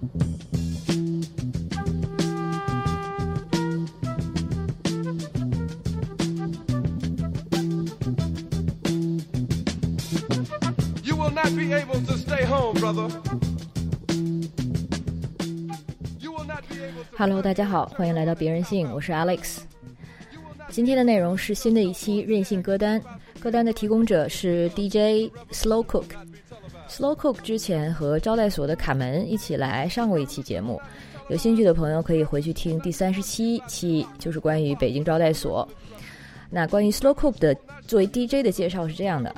You will not be able to stay home, brother. Hello，大家好，欢迎来到别人性，我是 Alex。今天的内容是新的一期任性歌单，歌单的提供者是 DJ Slow Cook。Slow Cook 之前和招待所的卡门一起来上过一期节目，有兴趣的朋友可以回去听第三十七期，就是关于北京招待所。那关于 Slow Cook 的作为 DJ 的介绍是这样的，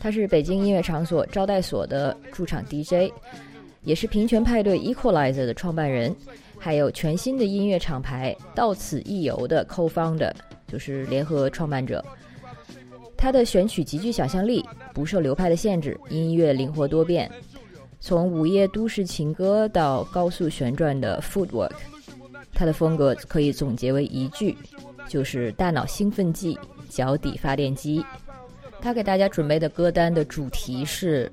他是北京音乐场所招待所的驻场 DJ，也是平权派对 Equalizer 的创办人，还有全新的音乐厂牌到此一游的 Co-founder，就是联合创办者。他的选曲极具想象力，不受流派的限制，音乐灵活多变，从午夜都市情歌到高速旋转的 Footwork，他的风格可以总结为一句，就是大脑兴奋剂，脚底发电机。他给大家准备的歌单的主题是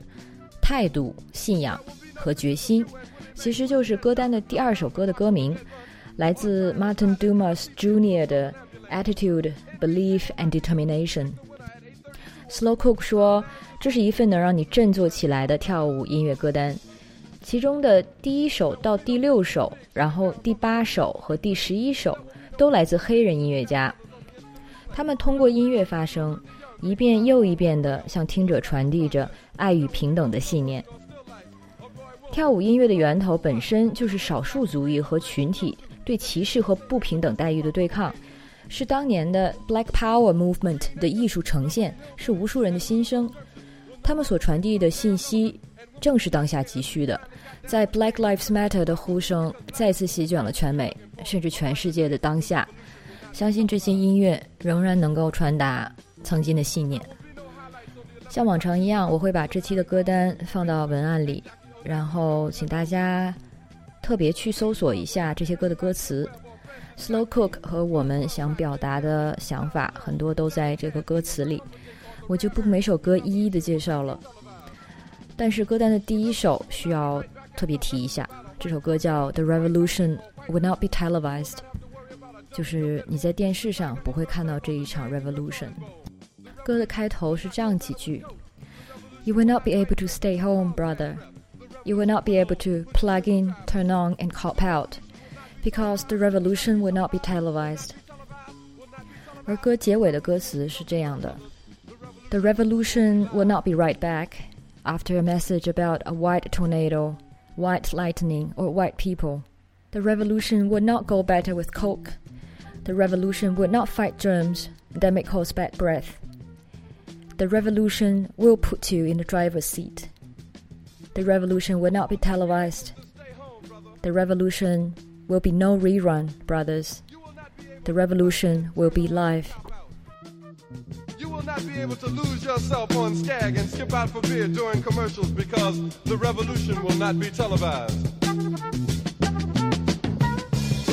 态度、信仰和决心，其实就是歌单的第二首歌的歌名，来自 Martin Dumas Jr. 的 Attitude, Belief and Determination。Slow Cook 说，这是一份能让你振作起来的跳舞音乐歌单，其中的第一首到第六首，然后第八首和第十一首都来自黑人音乐家，他们通过音乐发声，一遍又一遍地向听者传递着爱与平等的信念。跳舞音乐的源头本身就是少数族裔和群体对歧视和不平等待遇的对抗。是当年的 Black Power Movement 的艺术呈现，是无数人的心声。他们所传递的信息，正是当下急需的。在 Black Lives Matter 的呼声再次席卷了全美，甚至全世界的当下，相信这些音乐仍然能够传达曾经的信念。像往常一样，我会把这期的歌单放到文案里，然后请大家特别去搜索一下这些歌的歌词。Slowcook 和我们想表达的想法很多都在这个歌词里，我就不每首歌一一的介绍了。但是歌单的第一首需要特别提一下，这首歌叫《The Revolution Will Not Be Televised》，就是你在电视上不会看到这一场 revolution。歌的开头是这样几句：You will not be able to stay home, brother. You will not be able to plug in, turn on, and cop out Because the revolution will not be televised。而歌结尾的歌词是这样的：The revolution will not be right back after a message about a white tornado, white lightning, or white people. The revolution would not go better with coke. The revolution would not fight germs that may cause bad breath. The revolution will put you in the driver's seat. The revolution will not be televised. The revolution will be no rerun, brothers. The revolution will be live. You will not be able to lose yourself on Skag and skip out for beer during commercials because the revolution will not be televised.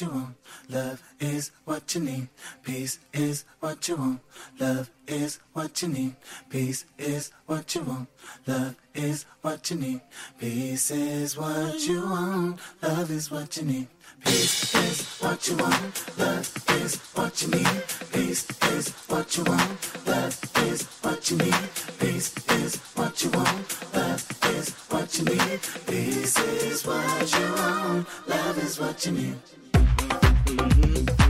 you want. Love is what you need. Peace is what you want. Love is what you need. Peace is what you want. Love is what you need. Peace is what you want. Love is what you need. Peace is what you want. Love is what you need. Peace is what you want. Love is what you need. Peace is what you want. Love is what you need. Peace is what you want. Love is what you need. Mm-hmm.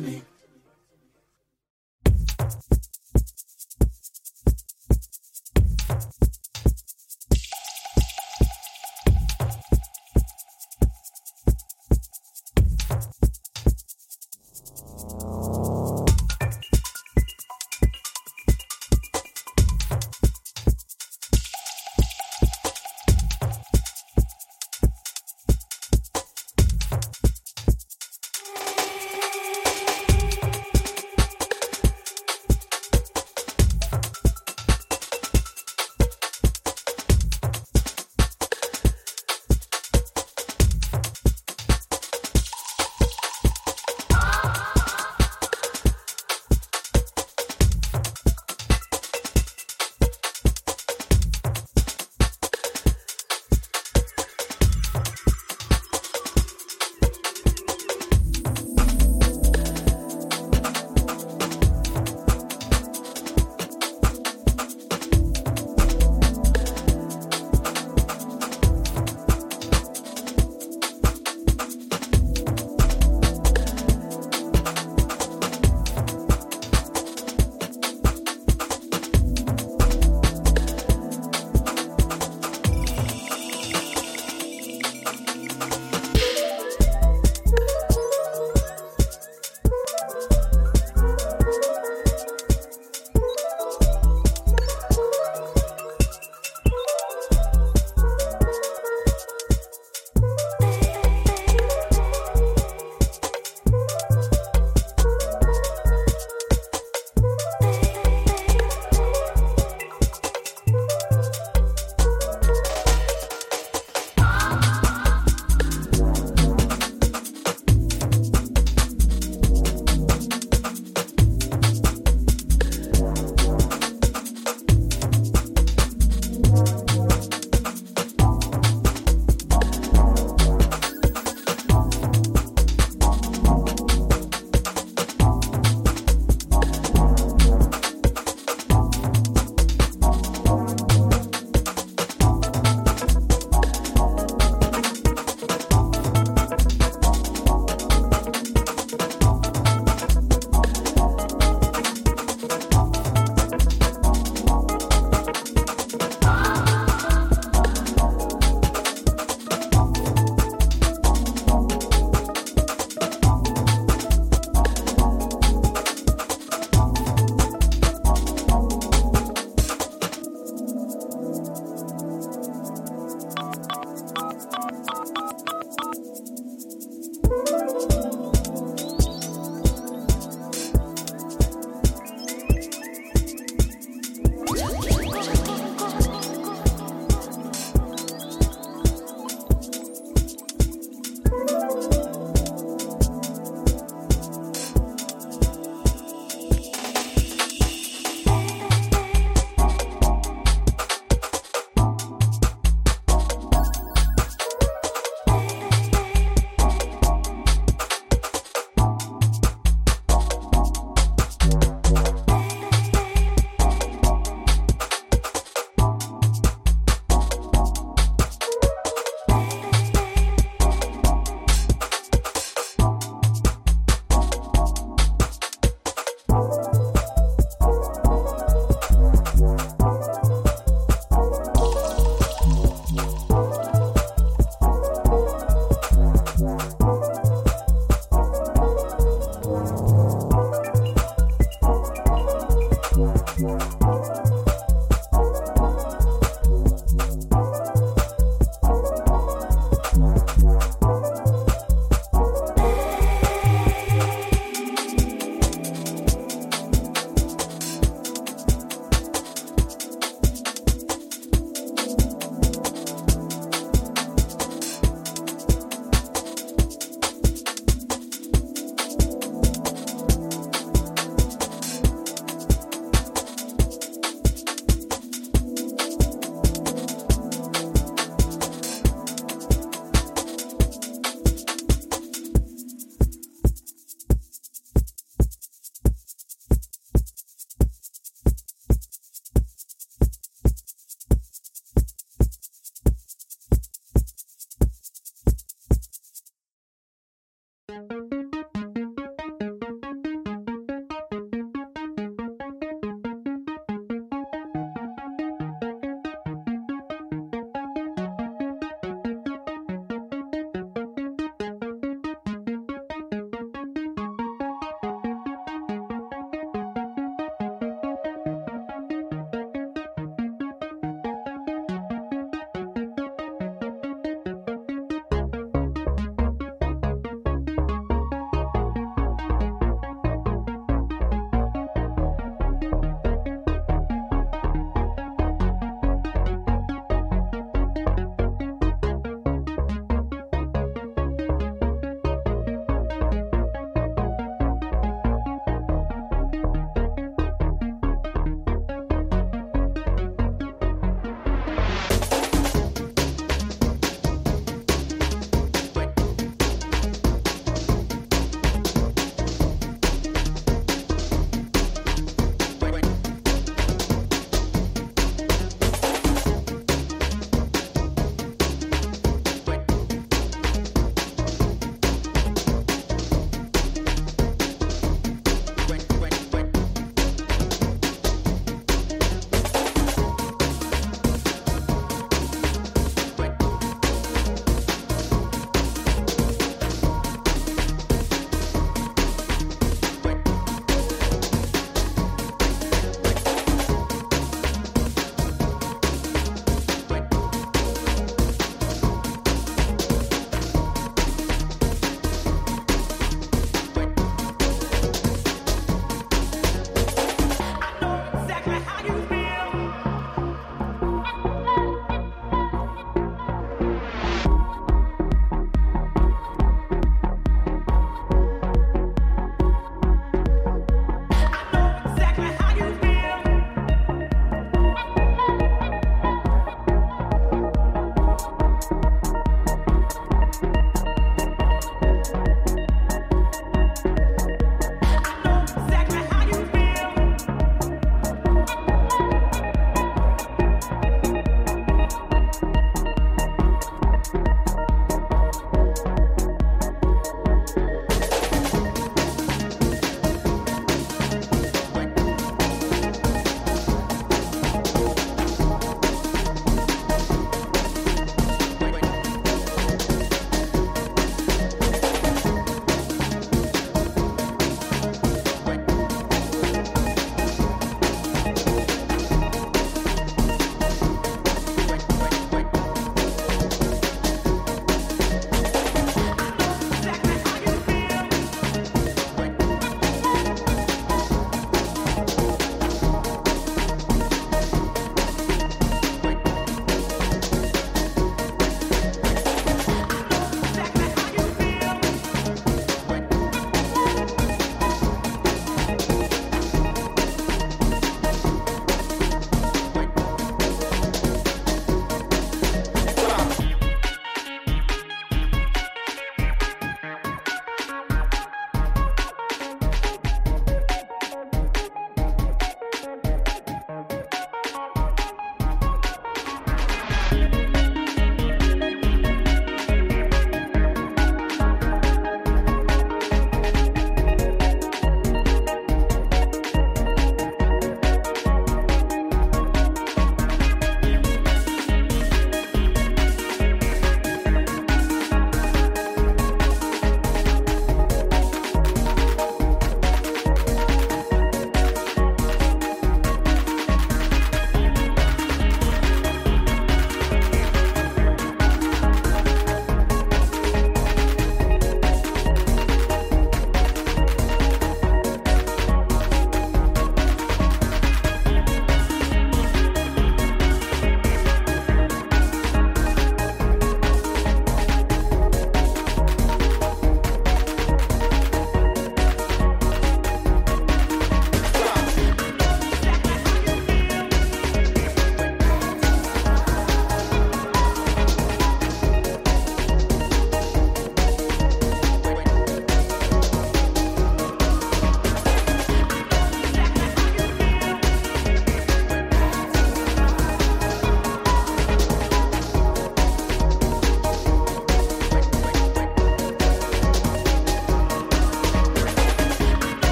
Me.